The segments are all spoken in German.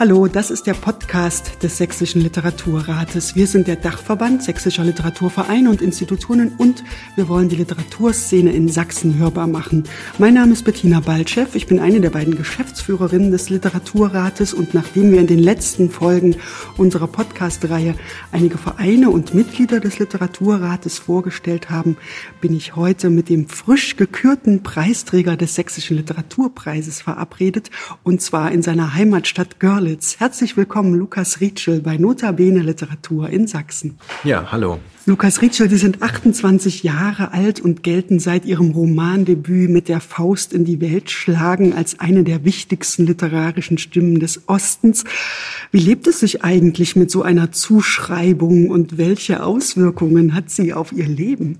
Hallo, das ist der Podcast des Sächsischen Literaturrates. Wir sind der Dachverband Sächsischer Literaturvereine und Institutionen und wir wollen die Literaturszene in Sachsen hörbar machen. Mein Name ist Bettina Baltschew. Ich bin eine der beiden Geschäftsführerinnen des Literaturrates und nachdem wir in den letzten Folgen unserer Podcast-Reihe einige Vereine und Mitglieder des Literaturrates vorgestellt haben, bin ich heute mit dem frisch gekürten Preisträger des Sächsischen Literaturpreises verabredet und zwar in seiner Heimatstadt Görlitz. Görlitz. Herzlich willkommen, Lukas Rietschel bei Notabene Literatur in Sachsen. Ja, hallo. Lukas Rietschel, Sie sind 28 Jahre alt und gelten seit Ihrem Romandebüt mit der Faust in die Welt schlagen als eine der wichtigsten literarischen Stimmen des Ostens. Wie lebt es sich eigentlich mit so einer Zuschreibung und welche Auswirkungen hat sie auf Ihr Leben?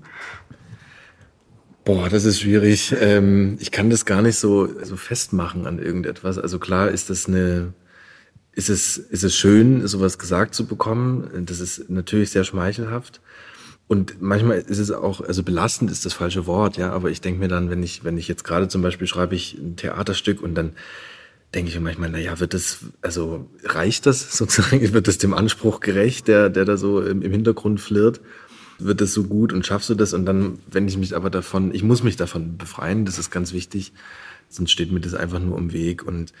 Boah, das ist schwierig. Ähm, ich kann das gar nicht so, so festmachen an irgendetwas. Also klar ist das eine ist es, ist es schön, sowas gesagt zu bekommen. Das ist natürlich sehr schmeichelhaft. Und manchmal ist es auch, also belastend ist das falsche Wort, ja, aber ich denke mir dann, wenn ich, wenn ich jetzt gerade zum Beispiel schreibe ich ein Theaterstück und dann denke ich mir manchmal, na ja, wird das, also reicht das sozusagen, wird das dem Anspruch gerecht, der, der da so im, Hintergrund flirrt? Wird das so gut und schaffst du das? Und dann, wenn ich mich aber davon, ich muss mich davon befreien, das ist ganz wichtig, sonst steht mir das einfach nur im Weg und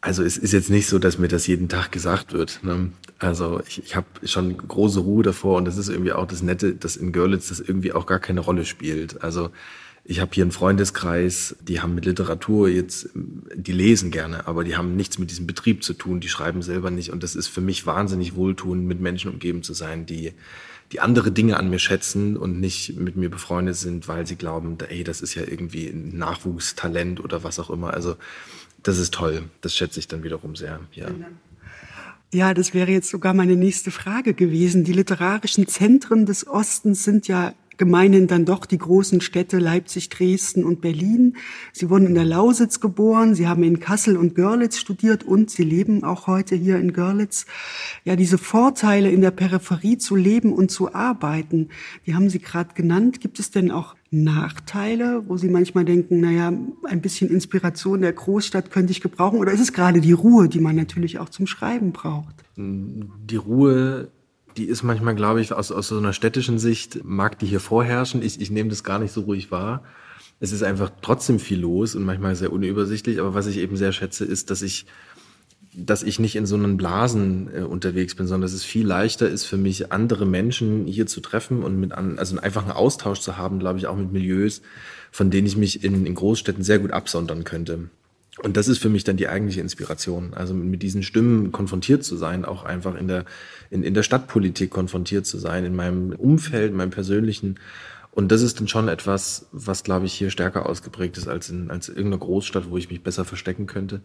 also es ist jetzt nicht so, dass mir das jeden Tag gesagt wird. Ne? Also ich, ich habe schon große Ruhe davor und das ist irgendwie auch das Nette, dass in Görlitz das irgendwie auch gar keine Rolle spielt. Also ich habe hier einen Freundeskreis, die haben mit Literatur jetzt, die lesen gerne, aber die haben nichts mit diesem Betrieb zu tun, die schreiben selber nicht. Und das ist für mich wahnsinnig wohltuend, mit Menschen umgeben zu sein, die, die andere Dinge an mir schätzen und nicht mit mir befreundet sind, weil sie glauben, ey, das ist ja irgendwie ein Nachwuchstalent oder was auch immer. Also das ist toll. Das schätze ich dann wiederum sehr. Ja. Ja, das wäre jetzt sogar meine nächste Frage gewesen. Die literarischen Zentren des Ostens sind ja gemeinhin dann doch die großen Städte Leipzig, Dresden und Berlin. Sie wurden in der Lausitz geboren, Sie haben in Kassel und Görlitz studiert und Sie leben auch heute hier in Görlitz. Ja, diese Vorteile in der Peripherie zu leben und zu arbeiten, die haben Sie gerade genannt. Gibt es denn auch Nachteile, wo Sie manchmal denken, naja, ein bisschen Inspiration der Großstadt könnte ich gebrauchen? Oder ist es gerade die Ruhe, die man natürlich auch zum Schreiben braucht? Die Ruhe die ist manchmal, glaube ich, aus, aus so einer städtischen Sicht, mag die hier vorherrschen. Ich, ich nehme das gar nicht so ruhig wahr. Es ist einfach trotzdem viel los und manchmal sehr unübersichtlich. Aber was ich eben sehr schätze, ist, dass ich, dass ich nicht in so einen Blasen äh, unterwegs bin, sondern dass es viel leichter ist für mich, andere Menschen hier zu treffen und mit an, also einfach einen Austausch zu haben, glaube ich, auch mit Milieus, von denen ich mich in, in Großstädten sehr gut absondern könnte. Und das ist für mich dann die eigentliche Inspiration. Also mit diesen Stimmen konfrontiert zu sein, auch einfach in der, in, in der Stadtpolitik konfrontiert zu sein, in meinem Umfeld, in meinem persönlichen und das ist dann schon etwas, was, glaube ich, hier stärker ausgeprägt ist als in, als irgendeiner Großstadt, wo ich mich besser verstecken könnte.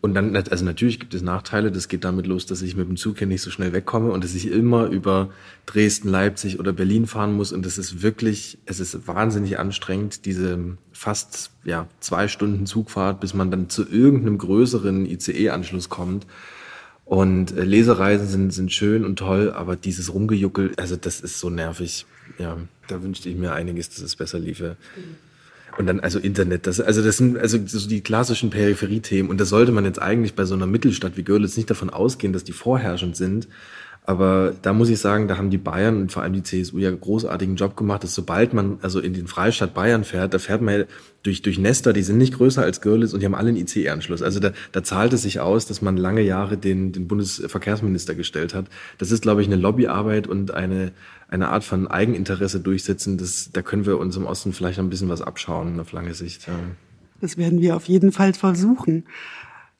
Und dann, also natürlich gibt es Nachteile. Das geht damit los, dass ich mit dem Zug hier nicht so schnell wegkomme und dass ich immer über Dresden, Leipzig oder Berlin fahren muss. Und das ist wirklich, es ist wahnsinnig anstrengend, diese fast, ja, zwei Stunden Zugfahrt, bis man dann zu irgendeinem größeren ICE-Anschluss kommt. Und äh, Lesereisen sind, sind schön und toll, aber dieses Rumgejuckel, also das ist so nervig. Ja, da wünschte ich mir einiges, dass es besser liefe. Und dann also Internet, das, also das sind also so die klassischen Peripheriethemen. Und da sollte man jetzt eigentlich bei so einer Mittelstadt wie Görlitz nicht davon ausgehen, dass die vorherrschend sind. Aber da muss ich sagen, da haben die Bayern und vor allem die CSU ja großartigen Job gemacht, dass sobald man also in den Freistaat Bayern fährt, da fährt man ja durch, durch Nester, die sind nicht größer als Görlitz und die haben alle einen ICE-Anschluss. Also da, da zahlt es sich aus, dass man lange Jahre den, den Bundesverkehrsminister gestellt hat. Das ist, glaube ich, eine Lobbyarbeit und eine, eine Art von Eigeninteresse durchsetzen. Das, da können wir uns im Osten vielleicht ein bisschen was abschauen auf lange Sicht. Ja. Das werden wir auf jeden Fall versuchen.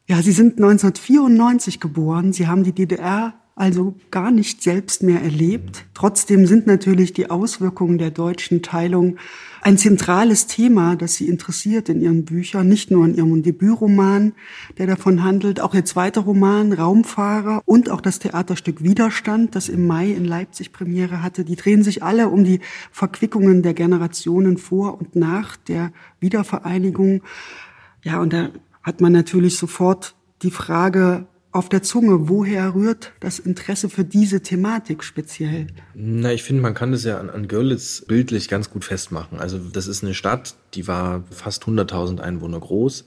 Ja, Sie sind 1994 geboren. Sie haben die DDR also gar nicht selbst mehr erlebt. Trotzdem sind natürlich die Auswirkungen der deutschen Teilung ein zentrales Thema, das Sie interessiert in Ihren Büchern, nicht nur in Ihrem Debütroman, der davon handelt, auch Ihr zweiter Roman Raumfahrer und auch das Theaterstück Widerstand, das im Mai in Leipzig Premiere hatte. Die drehen sich alle um die Verquickungen der Generationen vor und nach der Wiedervereinigung. Ja, und da hat man natürlich sofort die Frage, auf der Zunge. Woher rührt das Interesse für diese Thematik speziell? Na, ich finde, man kann das ja an, an Görlitz bildlich ganz gut festmachen. Also das ist eine Stadt, die war fast 100.000 Einwohner groß.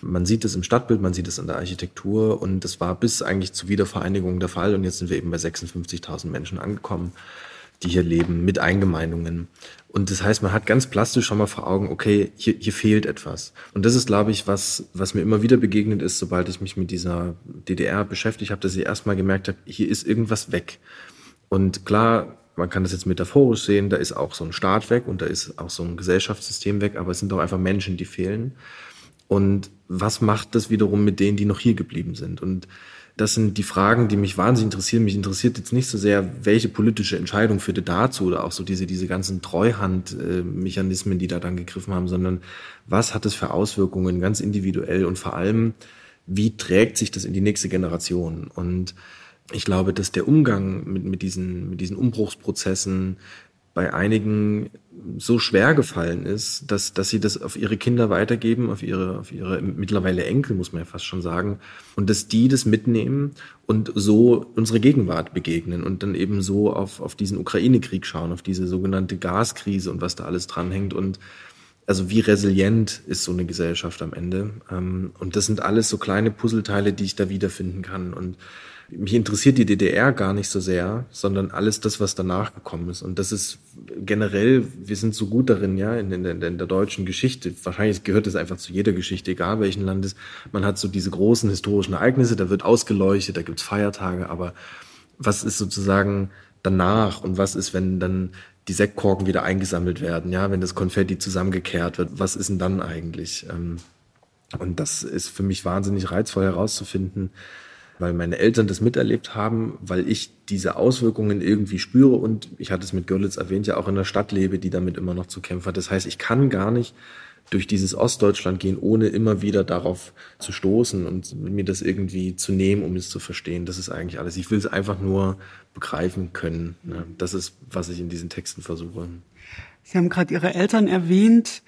Man sieht es im Stadtbild, man sieht es in der Architektur und das war bis eigentlich zur Wiedervereinigung der Fall und jetzt sind wir eben bei 56.000 Menschen angekommen, die hier leben mit Eingemeindungen. Und das heißt, man hat ganz plastisch schon mal vor Augen, okay, hier, hier fehlt etwas. Und das ist, glaube ich, was, was mir immer wieder begegnet ist, sobald ich mich mit dieser DDR beschäftigt habe, dass ich erstmal gemerkt habe, hier ist irgendwas weg. Und klar, man kann das jetzt metaphorisch sehen, da ist auch so ein Staat weg und da ist auch so ein Gesellschaftssystem weg, aber es sind auch einfach Menschen, die fehlen. Und was macht das wiederum mit denen, die noch hier geblieben sind? Und das sind die Fragen, die mich wahnsinnig interessieren. Mich interessiert jetzt nicht so sehr, welche politische Entscheidung führte dazu oder auch so diese, diese ganzen Treuhandmechanismen, die da dann gegriffen haben, sondern was hat es für Auswirkungen ganz individuell und vor allem, wie trägt sich das in die nächste Generation? Und ich glaube, dass der Umgang mit, mit, diesen, mit diesen Umbruchsprozessen, bei einigen so schwer gefallen ist, dass, dass sie das auf ihre Kinder weitergeben, auf ihre, auf ihre mittlerweile Enkel, muss man ja fast schon sagen, und dass die das mitnehmen und so unsere Gegenwart begegnen und dann eben so auf, auf diesen Ukraine-Krieg schauen, auf diese sogenannte Gaskrise und was da alles dranhängt und also wie resilient ist so eine Gesellschaft am Ende. Ähm, und das sind alles so kleine Puzzleteile, die ich da wiederfinden kann. Und mich interessiert die DDR gar nicht so sehr, sondern alles das, was danach gekommen ist. Und das ist generell, wir sind so gut darin, ja, in, in, in der deutschen Geschichte. Wahrscheinlich gehört es einfach zu jeder Geschichte, egal welchen Landes. Man hat so diese großen historischen Ereignisse, da wird ausgeleuchtet, da gibt's Feiertage, aber was ist sozusagen danach und was ist, wenn dann die Sektkorken wieder eingesammelt werden, ja, wenn das Konfetti zusammengekehrt wird, was ist denn dann eigentlich? Ähm, und das ist für mich wahnsinnig reizvoll herauszufinden, weil meine Eltern das miterlebt haben, weil ich diese Auswirkungen irgendwie spüre und ich hatte es mit Görlitz erwähnt, ja auch in der Stadt lebe, die damit immer noch zu kämpfen hat. Das heißt, ich kann gar nicht durch dieses Ostdeutschland gehen, ohne immer wieder darauf zu stoßen und mir das irgendwie zu nehmen, um es zu verstehen. Das ist eigentlich alles. Ich will es einfach nur begreifen können. Das ist, was ich in diesen Texten versuche. Sie haben gerade Ihre Eltern erwähnt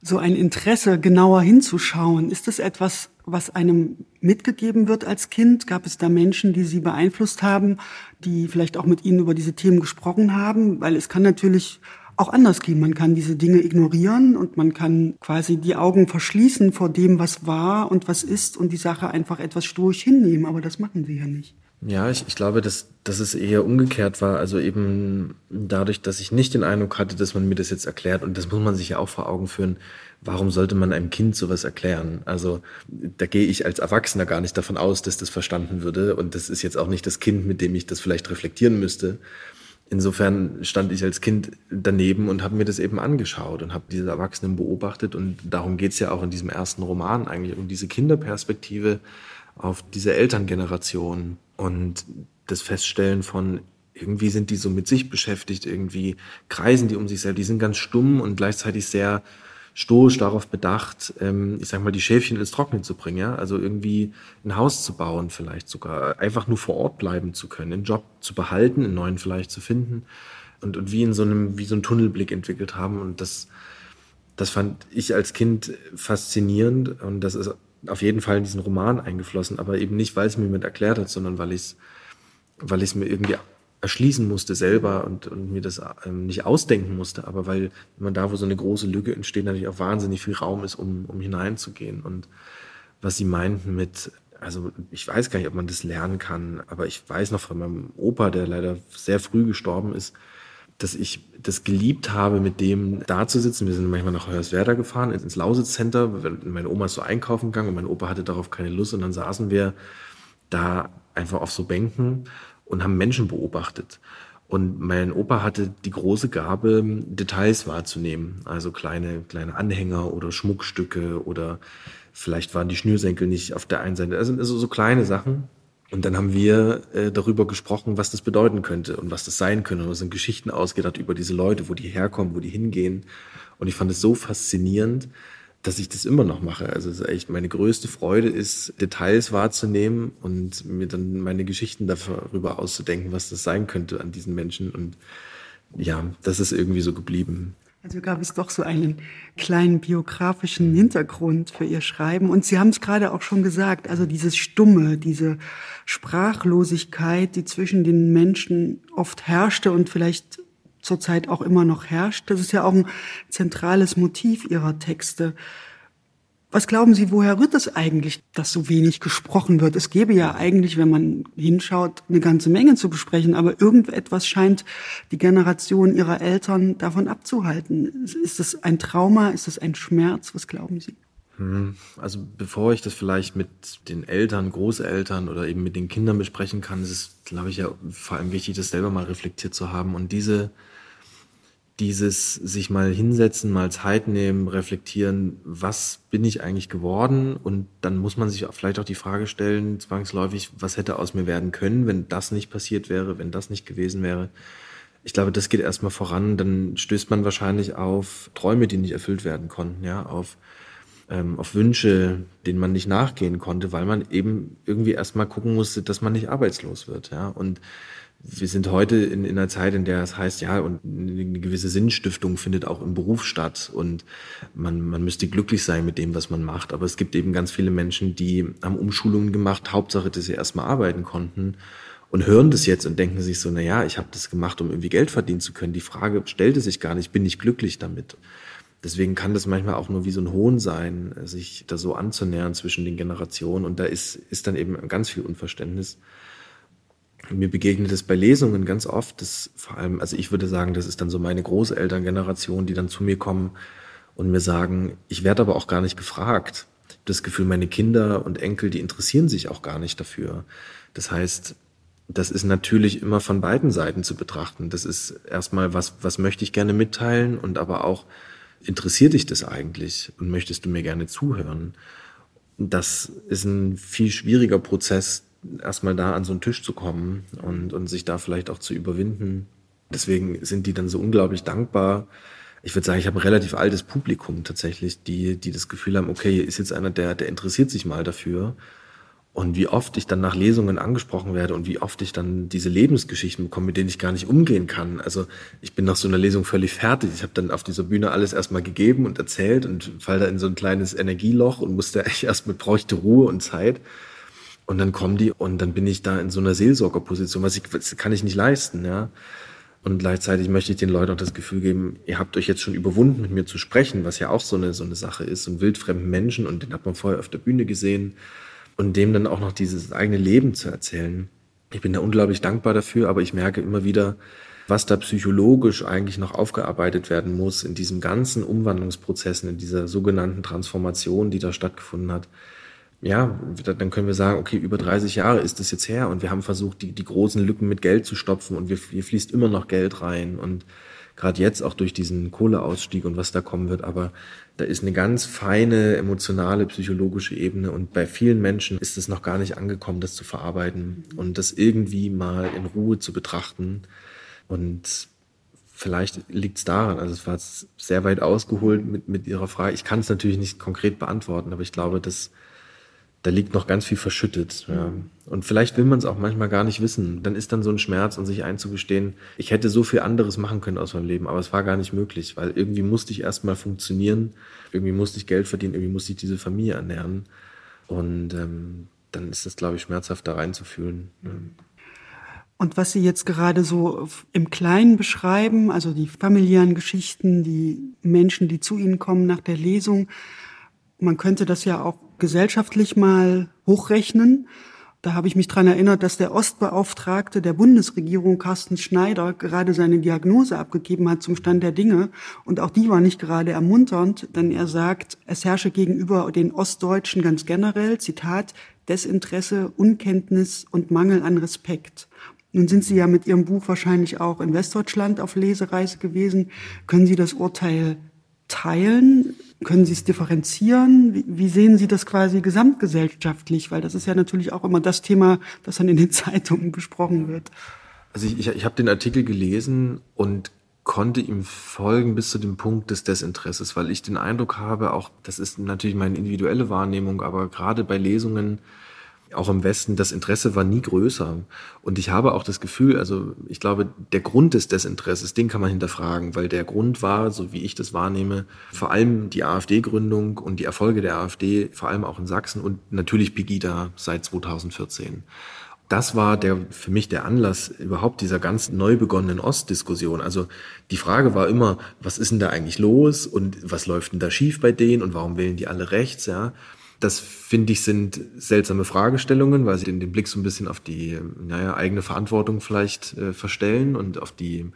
so ein Interesse, genauer hinzuschauen? Ist das etwas, was einem mitgegeben wird als Kind? Gab es da Menschen, die Sie beeinflusst haben, die vielleicht auch mit Ihnen über diese Themen gesprochen haben? Weil es kann natürlich auch anders gehen. Man kann diese Dinge ignorieren und man kann quasi die Augen verschließen vor dem, was war und was ist und die Sache einfach etwas stoisch hinnehmen. Aber das machen Sie ja nicht. Ja, ich, ich glaube, dass, dass es eher umgekehrt war. Also eben dadurch, dass ich nicht den Eindruck hatte, dass man mir das jetzt erklärt, und das muss man sich ja auch vor Augen führen, warum sollte man einem Kind sowas erklären? Also da gehe ich als Erwachsener gar nicht davon aus, dass das verstanden würde. Und das ist jetzt auch nicht das Kind, mit dem ich das vielleicht reflektieren müsste. Insofern stand ich als Kind daneben und habe mir das eben angeschaut und habe diese Erwachsenen beobachtet. Und darum geht's ja auch in diesem ersten Roman eigentlich, um diese Kinderperspektive auf diese Elterngeneration und das Feststellen von, irgendwie sind die so mit sich beschäftigt, irgendwie kreisen die um sich selbst, die sind ganz stumm und gleichzeitig sehr stoisch darauf bedacht, ähm, ich sag mal, die Schäfchen ins Trocknen zu bringen, ja, also irgendwie ein Haus zu bauen, vielleicht sogar einfach nur vor Ort bleiben zu können, einen Job zu behalten, einen neuen vielleicht zu finden und, und wie in so einem, wie so einen Tunnelblick entwickelt haben und das, das fand ich als Kind faszinierend und das ist auf jeden Fall in diesen Roman eingeflossen, aber eben nicht, weil es mir jemand erklärt hat, sondern weil ich es weil mir irgendwie erschließen musste selber und, und mir das ähm, nicht ausdenken musste, aber weil immer da, wo so eine große Lücke entsteht, natürlich auch wahnsinnig viel Raum ist, um, um hineinzugehen. Und was sie meinten mit, also ich weiß gar nicht, ob man das lernen kann, aber ich weiß noch von meinem Opa, der leider sehr früh gestorben ist, dass ich das geliebt habe, mit dem da zu sitzen. Wir sind manchmal nach Hoyerswerda gefahren, ins Lausitz Center. Meine Oma ist so einkaufen gegangen und mein Opa hatte darauf keine Lust. Und dann saßen wir da einfach auf so Bänken und haben Menschen beobachtet. Und mein Opa hatte die große Gabe, Details wahrzunehmen. Also kleine, kleine Anhänger oder Schmuckstücke oder vielleicht waren die Schnürsenkel nicht auf der einen Seite. Also so kleine Sachen. Und dann haben wir äh, darüber gesprochen, was das bedeuten könnte und was das sein könnte. Und sind Geschichten ausgedacht über diese Leute, wo die herkommen, wo die hingehen. Und ich fand es so faszinierend, dass ich das immer noch mache. Also es ist echt meine größte Freude ist, Details wahrzunehmen und mir dann meine Geschichten darüber auszudenken, was das sein könnte an diesen Menschen. Und ja, das ist irgendwie so geblieben. Also gab es doch so einen kleinen biografischen Hintergrund für Ihr Schreiben. Und Sie haben es gerade auch schon gesagt, also dieses Stumme, diese Sprachlosigkeit, die zwischen den Menschen oft herrschte und vielleicht zurzeit auch immer noch herrscht, das ist ja auch ein zentrales Motiv Ihrer Texte. Was glauben Sie, woher rührt es eigentlich, dass so wenig gesprochen wird? Es gäbe ja eigentlich, wenn man hinschaut, eine ganze Menge zu besprechen, aber irgendetwas scheint die Generation Ihrer Eltern davon abzuhalten. Ist es ein Trauma? Ist es ein Schmerz? Was glauben Sie? Hm, also bevor ich das vielleicht mit den Eltern, Großeltern oder eben mit den Kindern besprechen kann, ist es, glaube ich, ja vor allem wichtig, das selber mal reflektiert zu haben und diese dieses sich mal hinsetzen, mal Zeit nehmen, reflektieren, was bin ich eigentlich geworden? Und dann muss man sich vielleicht auch die Frage stellen, zwangsläufig, was hätte aus mir werden können, wenn das nicht passiert wäre, wenn das nicht gewesen wäre. Ich glaube, das geht erstmal voran. Dann stößt man wahrscheinlich auf Träume, die nicht erfüllt werden konnten, ja, auf, ähm, auf Wünsche, denen man nicht nachgehen konnte, weil man eben irgendwie erstmal gucken musste, dass man nicht arbeitslos wird, ja. Und wir sind heute in, in einer Zeit, in der es heißt, ja, und eine gewisse Sinnstiftung findet auch im Beruf statt und man, man müsste glücklich sein mit dem, was man macht. Aber es gibt eben ganz viele Menschen, die haben Umschulungen gemacht, Hauptsache, dass sie erstmal arbeiten konnten und hören das jetzt und denken sich so, na ja, ich habe das gemacht, um irgendwie Geld verdienen zu können. Die Frage stellte sich gar nicht, bin ich glücklich damit? Deswegen kann das manchmal auch nur wie so ein Hohn sein, sich da so anzunähern zwischen den Generationen. Und da ist, ist dann eben ganz viel Unverständnis. Mir begegnet es bei Lesungen ganz oft, dass vor allem, also ich würde sagen, das ist dann so meine Großelterngeneration, die dann zu mir kommen und mir sagen, ich werde aber auch gar nicht gefragt. Das Gefühl, meine Kinder und Enkel, die interessieren sich auch gar nicht dafür. Das heißt, das ist natürlich immer von beiden Seiten zu betrachten. Das ist erstmal, was, was möchte ich gerne mitteilen und aber auch, interessiert dich das eigentlich und möchtest du mir gerne zuhören? Das ist ein viel schwieriger Prozess, erstmal da an so einen Tisch zu kommen und, und sich da vielleicht auch zu überwinden. Deswegen sind die dann so unglaublich dankbar. Ich würde sagen, ich habe ein relativ altes Publikum tatsächlich, die, die das Gefühl haben, okay, hier ist jetzt einer, der, der interessiert sich mal dafür. Und wie oft ich dann nach Lesungen angesprochen werde und wie oft ich dann diese Lebensgeschichten bekomme, mit denen ich gar nicht umgehen kann. Also ich bin nach so einer Lesung völlig fertig. Ich habe dann auf dieser Bühne alles erstmal gegeben und erzählt und fall da in so ein kleines Energieloch und musste echt erstmal bräuchte Ruhe und Zeit. Und dann kommen die und dann bin ich da in so einer Seelsorgerposition, was ich, das kann ich nicht leisten, ja. Und gleichzeitig möchte ich den Leuten auch das Gefühl geben, ihr habt euch jetzt schon überwunden, mit mir zu sprechen, was ja auch so eine, so eine Sache ist. Und wildfremden Menschen, und den hat man vorher auf der Bühne gesehen, und dem dann auch noch dieses eigene Leben zu erzählen. Ich bin da unglaublich dankbar dafür, aber ich merke immer wieder, was da psychologisch eigentlich noch aufgearbeitet werden muss in diesem ganzen Umwandlungsprozessen, in dieser sogenannten Transformation, die da stattgefunden hat ja, dann können wir sagen, okay, über 30 Jahre ist das jetzt her und wir haben versucht, die, die großen Lücken mit Geld zu stopfen und wir, hier fließt immer noch Geld rein und gerade jetzt auch durch diesen Kohleausstieg und was da kommen wird, aber da ist eine ganz feine emotionale, psychologische Ebene und bei vielen Menschen ist es noch gar nicht angekommen, das zu verarbeiten und das irgendwie mal in Ruhe zu betrachten und vielleicht liegt es daran, also es war sehr weit ausgeholt mit, mit Ihrer Frage. Ich kann es natürlich nicht konkret beantworten, aber ich glaube, dass da liegt noch ganz viel verschüttet. Ja. Und vielleicht will man es auch manchmal gar nicht wissen. Dann ist dann so ein Schmerz und sich einzugestehen, ich hätte so viel anderes machen können aus meinem Leben, aber es war gar nicht möglich, weil irgendwie musste ich erstmal funktionieren, irgendwie musste ich Geld verdienen, irgendwie musste ich diese Familie ernähren. Und ähm, dann ist das, glaube ich, schmerzhaft da reinzufühlen. Ja. Und was Sie jetzt gerade so im Kleinen beschreiben, also die familiären Geschichten, die Menschen, die zu Ihnen kommen nach der Lesung, man könnte das ja auch gesellschaftlich mal hochrechnen. Da habe ich mich dran erinnert, dass der Ostbeauftragte der Bundesregierung, Carsten Schneider, gerade seine Diagnose abgegeben hat zum Stand der Dinge. Und auch die war nicht gerade ermunternd, denn er sagt, es herrsche gegenüber den Ostdeutschen ganz generell, Zitat, Desinteresse, Unkenntnis und Mangel an Respekt. Nun sind Sie ja mit Ihrem Buch wahrscheinlich auch in Westdeutschland auf Lesereise gewesen. Können Sie das Urteil teilen? Können Sie es differenzieren? Wie, wie, sehen Sie das quasi gesamtgesellschaftlich? Weil das ist ja natürlich auch immer das Thema, das dann in den Zeitungen besprochen wird. Also ich, ich, ich habe den Artikel gelesen und konnte ihm folgen bis zu dem Punkt des Desinteresses, weil ich den Eindruck habe, auch das ist natürlich meine individuelle Wahrnehmung, aber gerade bei Lesungen, auch im Westen, das Interesse war nie größer. Und ich habe auch das Gefühl, also ich glaube, der Grund des Desinteresses, den kann man hinterfragen, weil der Grund war, so wie ich das wahrnehme, vor allem die AfD-Gründung und die Erfolge der AfD, vor allem auch in Sachsen und natürlich Pegida seit 2014 das war der, für mich der Anlass überhaupt dieser ganz neu begonnenen Ostdiskussion. Also die Frage war immer, was ist denn da eigentlich los und was läuft denn da schief bei denen und warum wählen die alle rechts, ja? Das finde ich sind seltsame Fragestellungen, weil sie den, den Blick so ein bisschen auf die naja, eigene Verantwortung vielleicht äh, verstellen und auf die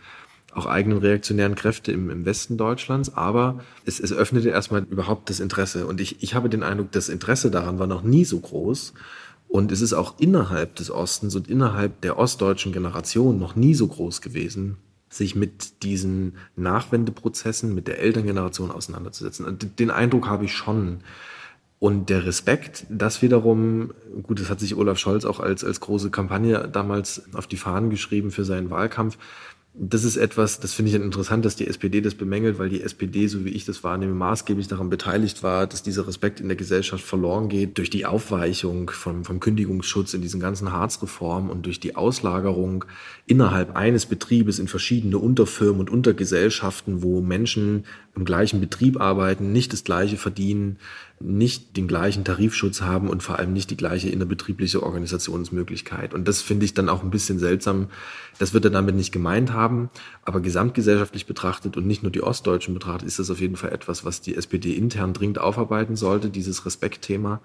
auch eigenen reaktionären Kräfte im, im Westen Deutschlands. Aber es, es öffnete erstmal überhaupt das Interesse. Und ich, ich habe den Eindruck, das Interesse daran war noch nie so groß. Und es ist auch innerhalb des Ostens und innerhalb der ostdeutschen Generation noch nie so groß gewesen, sich mit diesen Nachwendeprozessen, mit der Elterngeneration auseinanderzusetzen. Den Eindruck habe ich schon. Und der Respekt, das wiederum, gut, das hat sich Olaf Scholz auch als, als große Kampagne damals auf die Fahnen geschrieben für seinen Wahlkampf. Das ist etwas, das finde ich interessant, dass die SPD das bemängelt, weil die SPD, so wie ich das wahrnehme, maßgeblich daran beteiligt war, dass dieser Respekt in der Gesellschaft verloren geht durch die Aufweichung vom, vom Kündigungsschutz in diesen ganzen Harzreformen und durch die Auslagerung innerhalb eines Betriebes in verschiedene Unterfirmen und Untergesellschaften, wo Menschen im gleichen Betrieb arbeiten, nicht das gleiche verdienen, nicht den gleichen Tarifschutz haben und vor allem nicht die gleiche innerbetriebliche Organisationsmöglichkeit. Und das finde ich dann auch ein bisschen seltsam. Das wird er damit nicht gemeint haben, aber gesamtgesellschaftlich betrachtet und nicht nur die Ostdeutschen betrachtet, ist das auf jeden Fall etwas, was die SPD intern dringend aufarbeiten sollte, dieses Respektthema.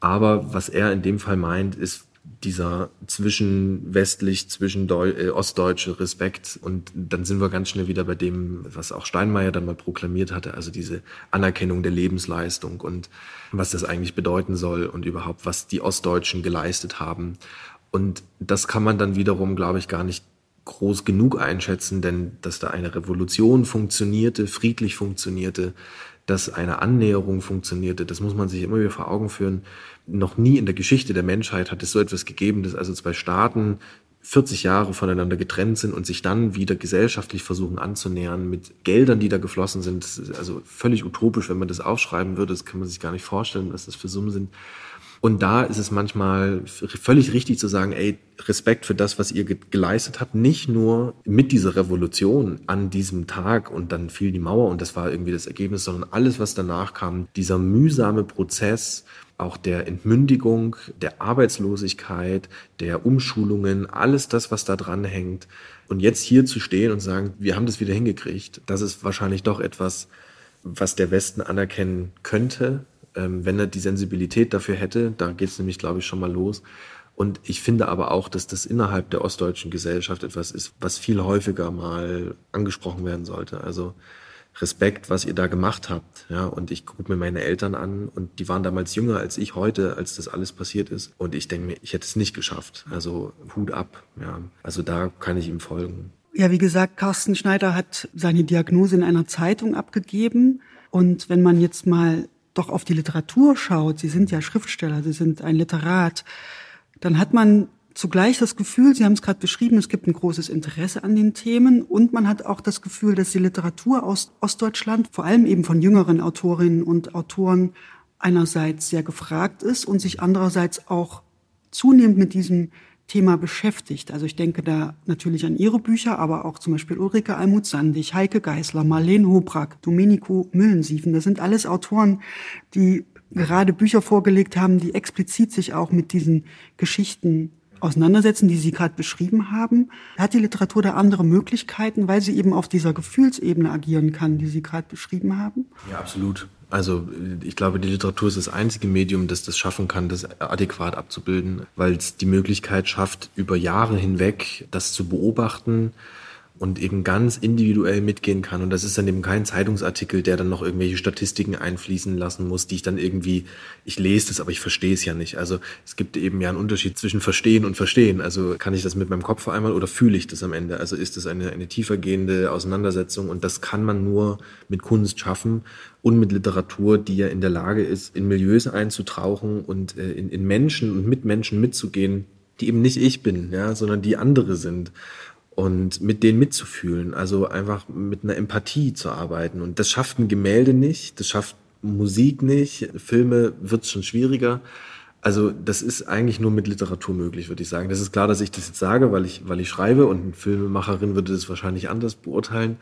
Aber was er in dem Fall meint, ist dieser zwischen westlich, zwischen Deu äh, ostdeutsche Respekt. Und dann sind wir ganz schnell wieder bei dem, was auch Steinmeier dann mal proklamiert hatte, also diese Anerkennung der Lebensleistung und was das eigentlich bedeuten soll und überhaupt, was die Ostdeutschen geleistet haben. Und das kann man dann wiederum, glaube ich, gar nicht groß genug einschätzen, denn dass da eine Revolution funktionierte, friedlich funktionierte, dass eine Annäherung funktionierte, das muss man sich immer wieder vor Augen führen. Noch nie in der Geschichte der Menschheit hat es so etwas gegeben, dass also zwei Staaten 40 Jahre voneinander getrennt sind und sich dann wieder gesellschaftlich versuchen anzunähern mit Geldern, die da geflossen sind. Also völlig utopisch, wenn man das aufschreiben würde. Das kann man sich gar nicht vorstellen, was das für Summen sind. Und da ist es manchmal völlig richtig zu sagen, ey, Respekt für das, was ihr geleistet habt, nicht nur mit dieser Revolution an diesem Tag und dann fiel die Mauer und das war irgendwie das Ergebnis, sondern alles, was danach kam, dieser mühsame Prozess, auch der Entmündigung, der Arbeitslosigkeit, der Umschulungen, alles das, was da dran hängt. Und jetzt hier zu stehen und sagen, wir haben das wieder hingekriegt, das ist wahrscheinlich doch etwas, was der Westen anerkennen könnte, ähm, wenn er die Sensibilität dafür hätte. Da geht es nämlich, glaube ich, schon mal los. Und ich finde aber auch, dass das innerhalb der ostdeutschen Gesellschaft etwas ist, was viel häufiger mal angesprochen werden sollte. Also Respekt, was ihr da gemacht habt. Ja, und ich gucke mir meine Eltern an und die waren damals jünger als ich heute, als das alles passiert ist. Und ich denke mir, ich hätte es nicht geschafft. Also Hut ab. Ja, also da kann ich ihm folgen. Ja, wie gesagt, Carsten Schneider hat seine Diagnose in einer Zeitung abgegeben. Und wenn man jetzt mal doch auf die Literatur schaut, Sie sind ja Schriftsteller, Sie sind ein Literat, dann hat man zugleich das Gefühl, Sie haben es gerade beschrieben, es gibt ein großes Interesse an den Themen und man hat auch das Gefühl, dass die Literatur aus Ostdeutschland, vor allem eben von jüngeren Autorinnen und Autoren, einerseits sehr gefragt ist und sich andererseits auch zunehmend mit diesem Thema beschäftigt. Also ich denke da natürlich an Ihre Bücher, aber auch zum Beispiel Ulrike Almuth-Sandig, Heike Geisler, Marlene Hobrack, Domenico Müllensiefen. Das sind alles Autoren, die gerade Bücher vorgelegt haben, die explizit sich auch mit diesen Geschichten auseinandersetzen, die Sie gerade beschrieben haben. Hat die Literatur da andere Möglichkeiten, weil sie eben auf dieser Gefühlsebene agieren kann, die Sie gerade beschrieben haben? Ja, absolut. Also ich glaube, die Literatur ist das einzige Medium, das das schaffen kann, das adäquat abzubilden, weil es die Möglichkeit schafft, über Jahre hinweg das zu beobachten und eben ganz individuell mitgehen kann. Und das ist dann eben kein Zeitungsartikel, der dann noch irgendwelche Statistiken einfließen lassen muss, die ich dann irgendwie, ich lese das, aber ich verstehe es ja nicht. Also es gibt eben ja einen Unterschied zwischen Verstehen und Verstehen. Also kann ich das mit meinem Kopf einmal oder fühle ich das am Ende? Also ist das eine, eine tiefergehende Auseinandersetzung und das kann man nur mit Kunst schaffen und mit Literatur, die ja in der Lage ist, in Milieus einzutauchen und äh, in, in Menschen und mit Menschen mitzugehen, die eben nicht ich bin, ja, sondern die andere sind und mit denen mitzufühlen, also einfach mit einer Empathie zu arbeiten. Und das schafft ein Gemälde nicht, das schafft Musik nicht, Filme wird schon schwieriger. Also das ist eigentlich nur mit Literatur möglich, würde ich sagen. Das ist klar, dass ich das jetzt sage, weil ich, weil ich schreibe und eine Filmemacherin würde das wahrscheinlich anders beurteilen.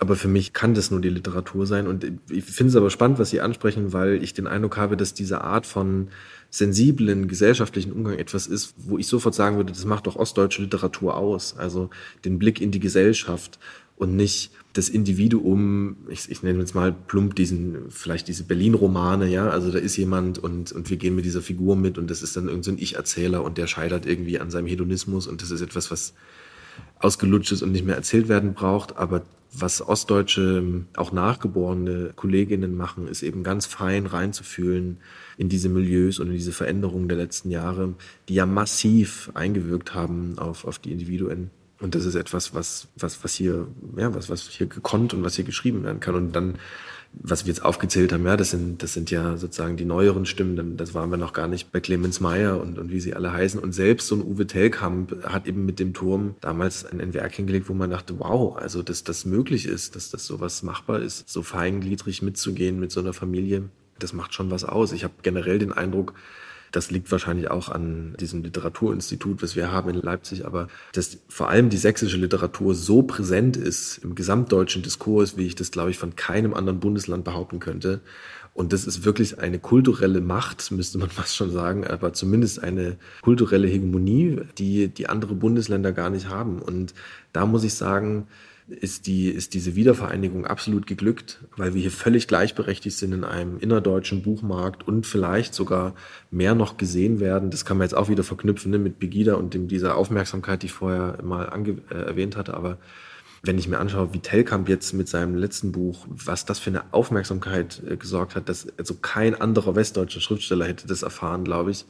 Aber für mich kann das nur die Literatur sein. Und ich finde es aber spannend, was Sie ansprechen, weil ich den Eindruck habe, dass diese Art von sensiblen gesellschaftlichen Umgang etwas ist, wo ich sofort sagen würde, das macht doch ostdeutsche Literatur aus. Also den Blick in die Gesellschaft und nicht das Individuum, ich, ich nenne jetzt mal plump diesen, vielleicht diese Berlin-Romane, ja, also da ist jemand und, und wir gehen mit dieser Figur mit und das ist dann irgendein so Ich-Erzähler und der scheitert irgendwie an seinem Hedonismus und das ist etwas, was ausgelutscht ist und nicht mehr erzählt werden braucht, aber was ostdeutsche, auch nachgeborene Kolleginnen machen, ist eben ganz fein reinzufühlen in diese Milieus und in diese Veränderungen der letzten Jahre, die ja massiv eingewirkt haben auf, auf die Individuen. Und das ist etwas, was, was, was hier, ja, was, was hier gekonnt und was hier geschrieben werden kann. Und dann, was wir jetzt aufgezählt haben, ja, das sind, das sind ja sozusagen die neueren Stimmen. Das waren wir noch gar nicht bei Clemens Meyer und, und wie sie alle heißen. Und selbst so ein Uwe Tellkamp hat eben mit dem Turm damals ein, ein Werk hingelegt, wo man dachte, wow, also, dass das möglich ist, dass das sowas machbar ist, so feingliedrig mitzugehen mit so einer Familie. Das macht schon was aus. Ich habe generell den Eindruck, das liegt wahrscheinlich auch an diesem Literaturinstitut, was wir haben in Leipzig, aber dass vor allem die sächsische Literatur so präsent ist im gesamtdeutschen Diskurs, wie ich das, glaube ich, von keinem anderen Bundesland behaupten könnte. Und das ist wirklich eine kulturelle Macht, müsste man fast schon sagen, aber zumindest eine kulturelle Hegemonie, die die andere Bundesländer gar nicht haben. Und da muss ich sagen, ist, die, ist diese Wiedervereinigung absolut geglückt, weil wir hier völlig gleichberechtigt sind in einem innerdeutschen Buchmarkt und vielleicht sogar mehr noch gesehen werden. Das kann man jetzt auch wieder verknüpfen ne, mit Begida und dem, dieser Aufmerksamkeit, die ich vorher mal ange, äh, erwähnt hatte. Aber wenn ich mir anschaue, wie Telkamp jetzt mit seinem letzten Buch, was das für eine Aufmerksamkeit äh, gesorgt hat, dass also kein anderer westdeutscher Schriftsteller hätte das erfahren, glaube ich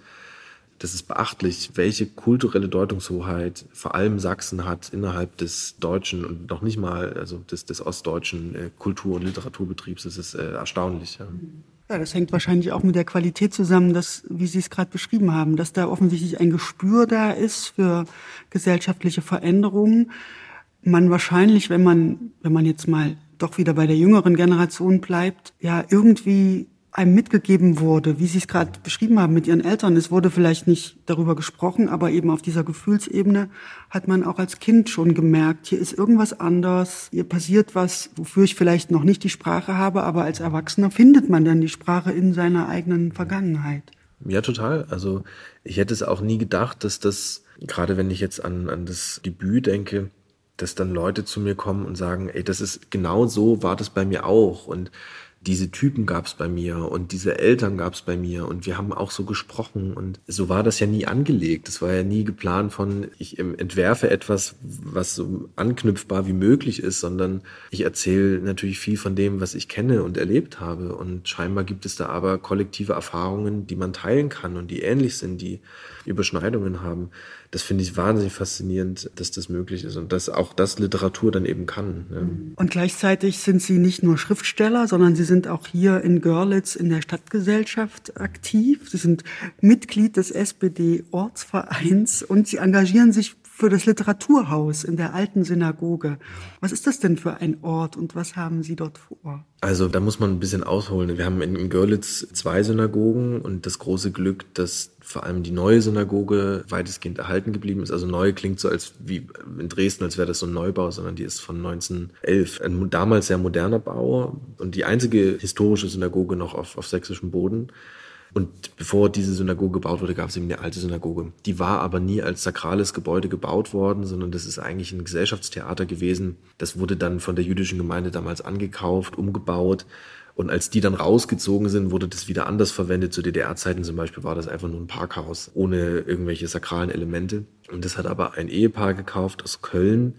das ist beachtlich, welche kulturelle Deutungshoheit vor allem Sachsen hat innerhalb des deutschen und noch nicht mal, also des, des ostdeutschen äh, Kultur- und Literaturbetriebs. Das ist äh, erstaunlich. Ja. Ja, das hängt wahrscheinlich auch mit der Qualität zusammen, dass, wie Sie es gerade beschrieben haben, dass da offensichtlich ein Gespür da ist für gesellschaftliche Veränderungen. Man wahrscheinlich, wenn man, wenn man jetzt mal doch wieder bei der jüngeren Generation bleibt, ja, irgendwie einem mitgegeben wurde, wie Sie es gerade beschrieben haben mit Ihren Eltern. Es wurde vielleicht nicht darüber gesprochen, aber eben auf dieser Gefühlsebene hat man auch als Kind schon gemerkt, hier ist irgendwas anders, hier passiert was, wofür ich vielleicht noch nicht die Sprache habe, aber als Erwachsener findet man dann die Sprache in seiner eigenen Vergangenheit. Ja, total. Also ich hätte es auch nie gedacht, dass das, gerade wenn ich jetzt an, an das Debüt denke, dass dann Leute zu mir kommen und sagen, ey, das ist genau so war das bei mir auch. Und diese Typen gab es bei mir und diese Eltern gab es bei mir und wir haben auch so gesprochen und so war das ja nie angelegt. Es war ja nie geplant von, ich entwerfe etwas, was so anknüpfbar wie möglich ist, sondern ich erzähle natürlich viel von dem, was ich kenne und erlebt habe und scheinbar gibt es da aber kollektive Erfahrungen, die man teilen kann und die ähnlich sind, die Überschneidungen haben das finde ich wahnsinnig faszinierend, dass das möglich ist und dass auch das Literatur dann eben kann. Ja. Und gleichzeitig sind Sie nicht nur Schriftsteller, sondern Sie sind auch hier in Görlitz in der Stadtgesellschaft aktiv. Sie sind Mitglied des SPD-Ortsvereins und Sie engagieren sich für das Literaturhaus in der alten Synagoge. Was ist das denn für ein Ort und was haben Sie dort vor? Also da muss man ein bisschen ausholen. Wir haben in Görlitz zwei Synagogen und das große Glück, dass vor allem die neue Synagoge weitestgehend erhalten geblieben ist. Also neu klingt so als wie in Dresden, als wäre das so ein Neubau, sondern die ist von 1911. Ein damals sehr moderner Bau und die einzige historische Synagoge noch auf, auf sächsischem Boden. Und bevor diese Synagoge gebaut wurde, gab es eben eine alte Synagoge. Die war aber nie als sakrales Gebäude gebaut worden, sondern das ist eigentlich ein Gesellschaftstheater gewesen. Das wurde dann von der jüdischen Gemeinde damals angekauft, umgebaut. Und als die dann rausgezogen sind, wurde das wieder anders verwendet. Zu DDR-Zeiten zum Beispiel war das einfach nur ein Parkhaus ohne irgendwelche sakralen Elemente. Und das hat aber ein Ehepaar gekauft aus Köln,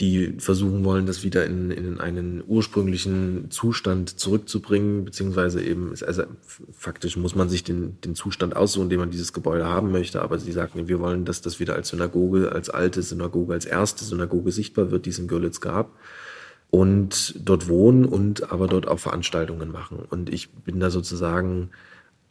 die versuchen wollen, das wieder in, in einen ursprünglichen Zustand zurückzubringen, beziehungsweise eben, also faktisch muss man sich den, den Zustand aussuchen, den man dieses Gebäude haben möchte, aber sie sagten, wir wollen, dass das wieder als Synagoge, als alte Synagoge, als erste Synagoge sichtbar wird, die es in Görlitz gab und dort wohnen und aber dort auch Veranstaltungen machen. Und ich bin da sozusagen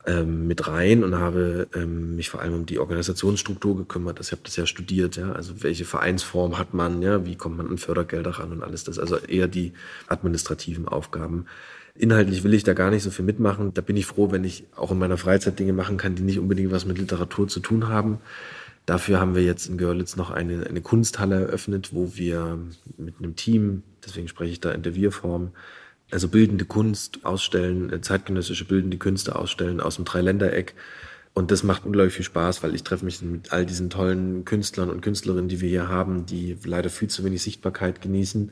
ähm, mit rein und habe ähm, mich vor allem um die Organisationsstruktur gekümmert. Also ich habe das ja studiert, ja, also welche Vereinsform hat man, ja, wie kommt man an Fördergelder ran und alles das, also eher die administrativen Aufgaben. Inhaltlich will ich da gar nicht so viel mitmachen. Da bin ich froh, wenn ich auch in meiner Freizeit Dinge machen kann, die nicht unbedingt was mit Literatur zu tun haben. Dafür haben wir jetzt in Görlitz noch eine, eine Kunsthalle eröffnet, wo wir mit einem Team, deswegen spreche ich da in der Wir-Form, also bildende Kunst ausstellen, äh, zeitgenössische bildende Künste ausstellen aus dem Dreiländereck. Und das macht unglaublich viel Spaß, weil ich treffe mich mit all diesen tollen Künstlern und Künstlerinnen, die wir hier haben, die leider viel zu wenig Sichtbarkeit genießen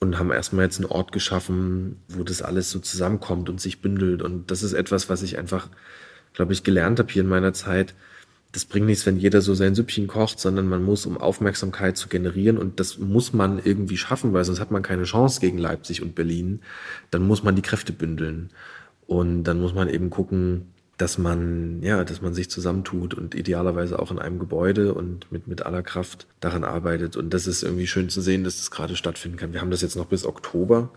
und haben erstmal jetzt einen Ort geschaffen, wo das alles so zusammenkommt und sich bündelt. Und das ist etwas, was ich einfach, glaube ich, gelernt habe hier in meiner Zeit. Das bringt nichts, wenn jeder so sein Süppchen kocht, sondern man muss, um Aufmerksamkeit zu generieren, und das muss man irgendwie schaffen, weil sonst hat man keine Chance gegen Leipzig und Berlin, dann muss man die Kräfte bündeln. Und dann muss man eben gucken, dass man, ja, dass man sich zusammentut und idealerweise auch in einem Gebäude und mit, mit aller Kraft daran arbeitet. Und das ist irgendwie schön zu sehen, dass das gerade stattfinden kann. Wir haben das jetzt noch bis Oktober.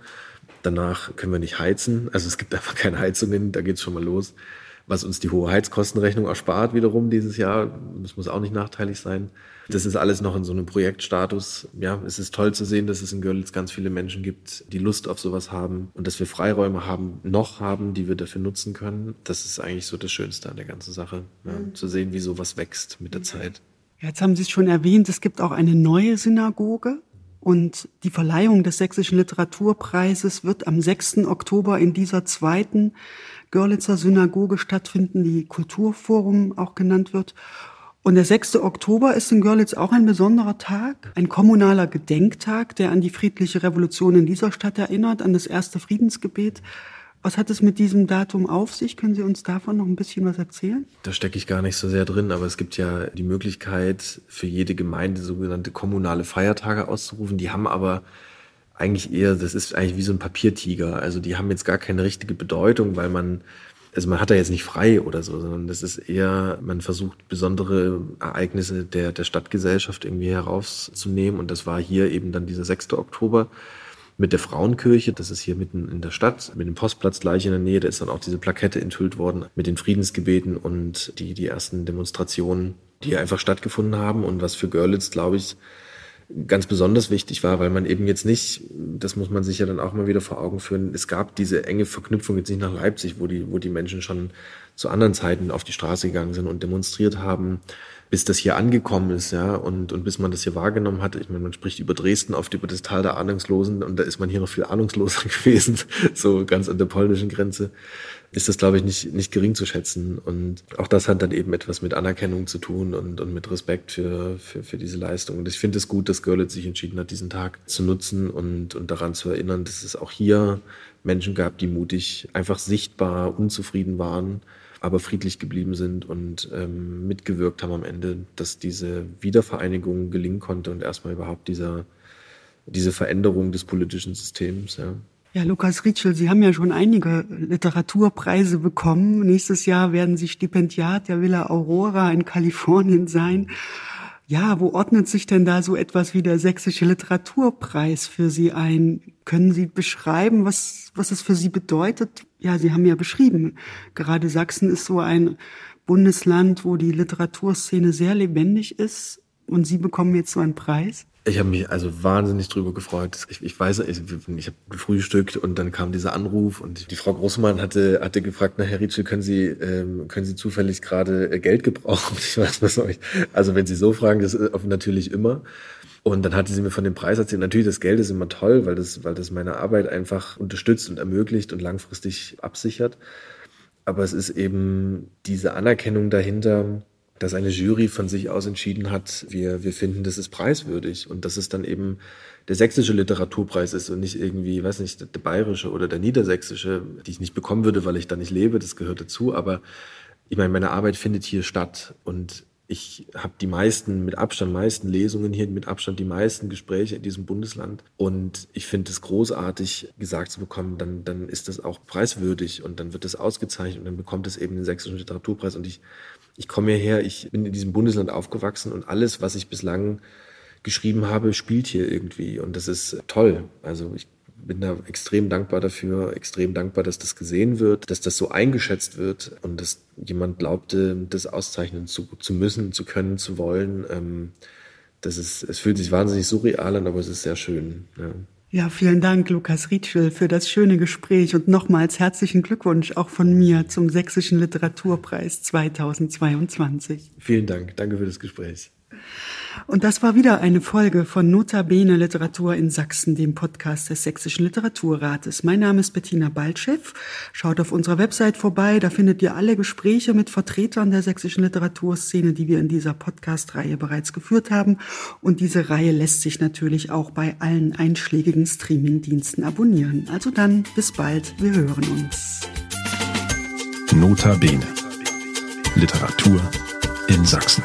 Danach können wir nicht heizen. Also es gibt einfach keine Heizungen, da geht's schon mal los was uns die hohe Heizkostenrechnung erspart wiederum dieses Jahr. Das muss auch nicht nachteilig sein. Das ist alles noch in so einem Projektstatus. Ja, es ist toll zu sehen, dass es in Görlitz ganz viele Menschen gibt, die Lust auf sowas haben und dass wir Freiräume haben, noch haben, die wir dafür nutzen können. Das ist eigentlich so das Schönste an der ganzen Sache, ja, mhm. zu sehen, wie sowas wächst mit der Zeit. Jetzt haben Sie es schon erwähnt, es gibt auch eine neue Synagoge. Und die Verleihung des Sächsischen Literaturpreises wird am 6. Oktober in dieser zweiten Görlitzer Synagoge stattfinden, die Kulturforum auch genannt wird. Und der 6. Oktober ist in Görlitz auch ein besonderer Tag, ein kommunaler Gedenktag, der an die friedliche Revolution in dieser Stadt erinnert, an das erste Friedensgebet. Was hat es mit diesem Datum auf sich? Können Sie uns davon noch ein bisschen was erzählen? Da stecke ich gar nicht so sehr drin, aber es gibt ja die Möglichkeit für jede Gemeinde sogenannte kommunale Feiertage auszurufen. Die haben aber eigentlich eher, das ist eigentlich wie so ein Papiertiger. Also die haben jetzt gar keine richtige Bedeutung, weil man, also man hat da jetzt nicht frei oder so, sondern das ist eher, man versucht besondere Ereignisse der, der Stadtgesellschaft irgendwie herauszunehmen. Und das war hier eben dann dieser 6. Oktober mit der Frauenkirche, das ist hier mitten in der Stadt, mit dem Postplatz gleich in der Nähe, da ist dann auch diese Plakette enthüllt worden mit den Friedensgebeten und die, die ersten Demonstrationen, die einfach stattgefunden haben und was für Görlitz, glaube ich, ganz besonders wichtig war, weil man eben jetzt nicht, das muss man sich ja dann auch mal wieder vor Augen führen, es gab diese enge Verknüpfung jetzt nicht nach Leipzig, wo die, wo die Menschen schon zu anderen Zeiten auf die Straße gegangen sind und demonstriert haben, bis das hier angekommen ist, ja, und, und bis man das hier wahrgenommen hat. Ich meine, man spricht über Dresden, oft über das Tal der Ahnungslosen und da ist man hier noch viel ahnungsloser gewesen, so ganz an der polnischen Grenze ist das, glaube ich, nicht, nicht gering zu schätzen. Und auch das hat dann eben etwas mit Anerkennung zu tun und, und mit Respekt für, für, für diese Leistung. Und ich finde es gut, dass Görlitz sich entschieden hat, diesen Tag zu nutzen und, und daran zu erinnern, dass es auch hier Menschen gab, die mutig, einfach sichtbar unzufrieden waren, aber friedlich geblieben sind und ähm, mitgewirkt haben am Ende, dass diese Wiedervereinigung gelingen konnte und erstmal überhaupt dieser, diese Veränderung des politischen Systems. Ja. Ja, Lukas Ritschel, Sie haben ja schon einige Literaturpreise bekommen. Nächstes Jahr werden Sie Stipendiat der Villa Aurora in Kalifornien sein. Ja, wo ordnet sich denn da so etwas wie der Sächsische Literaturpreis für Sie ein? Können Sie beschreiben, was, was es für Sie bedeutet? Ja, Sie haben ja beschrieben, gerade Sachsen ist so ein Bundesland, wo die Literaturszene sehr lebendig ist und Sie bekommen jetzt so einen Preis. Ich habe mich also wahnsinnig drüber gefreut. Ich, ich weiß, ich, ich habe gefrühstückt und dann kam dieser Anruf und die Frau Großmann hatte hatte gefragt, na Herr Ritschel, können Sie ähm, können Sie zufällig gerade äh, Geld gebrauchen? Ich weiß was ich. Also wenn Sie so fragen, das ist natürlich immer. Und dann hatte sie mir von dem Preis erzählt. Natürlich, das Geld ist immer toll, weil das, weil das meine Arbeit einfach unterstützt und ermöglicht und langfristig absichert. Aber es ist eben diese Anerkennung dahinter, dass eine Jury von sich aus entschieden hat, wir, wir finden, das ist preiswürdig und dass es dann eben der sächsische Literaturpreis ist und nicht irgendwie, weiß nicht, der bayerische oder der niedersächsische, die ich nicht bekommen würde, weil ich da nicht lebe, das gehört dazu, aber ich meine, meine Arbeit findet hier statt und ich habe die meisten, mit Abstand meisten Lesungen hier, mit Abstand die meisten Gespräche in diesem Bundesland. Und ich finde es großartig, gesagt zu bekommen, dann, dann ist das auch preiswürdig und dann wird das ausgezeichnet und dann bekommt es eben den Sächsischen Literaturpreis. Und ich ich komme hierher, ich bin in diesem Bundesland aufgewachsen und alles, was ich bislang geschrieben habe, spielt hier irgendwie. Und das ist toll. Also ich bin da extrem dankbar dafür, extrem dankbar, dass das gesehen wird, dass das so eingeschätzt wird und dass jemand glaubte, das auszeichnen zu, zu müssen, zu können, zu wollen. Ähm, das ist, es fühlt sich wahnsinnig surreal an, aber es ist sehr schön. Ja. Ja, vielen Dank, Lukas Rietschel, für das schöne Gespräch und nochmals herzlichen Glückwunsch auch von mir zum Sächsischen Literaturpreis 2022. Vielen Dank. Danke für das Gespräch. Und das war wieder eine Folge von Notabene Literatur in Sachsen, dem Podcast des Sächsischen Literaturrates. Mein Name ist Bettina Baltschew. Schaut auf unserer Website vorbei, da findet ihr alle Gespräche mit Vertretern der sächsischen Literaturszene, die wir in dieser Podcast-Reihe bereits geführt haben. Und diese Reihe lässt sich natürlich auch bei allen einschlägigen Streaming-Diensten abonnieren. Also dann, bis bald, wir hören uns. Notabene. Literatur in Sachsen.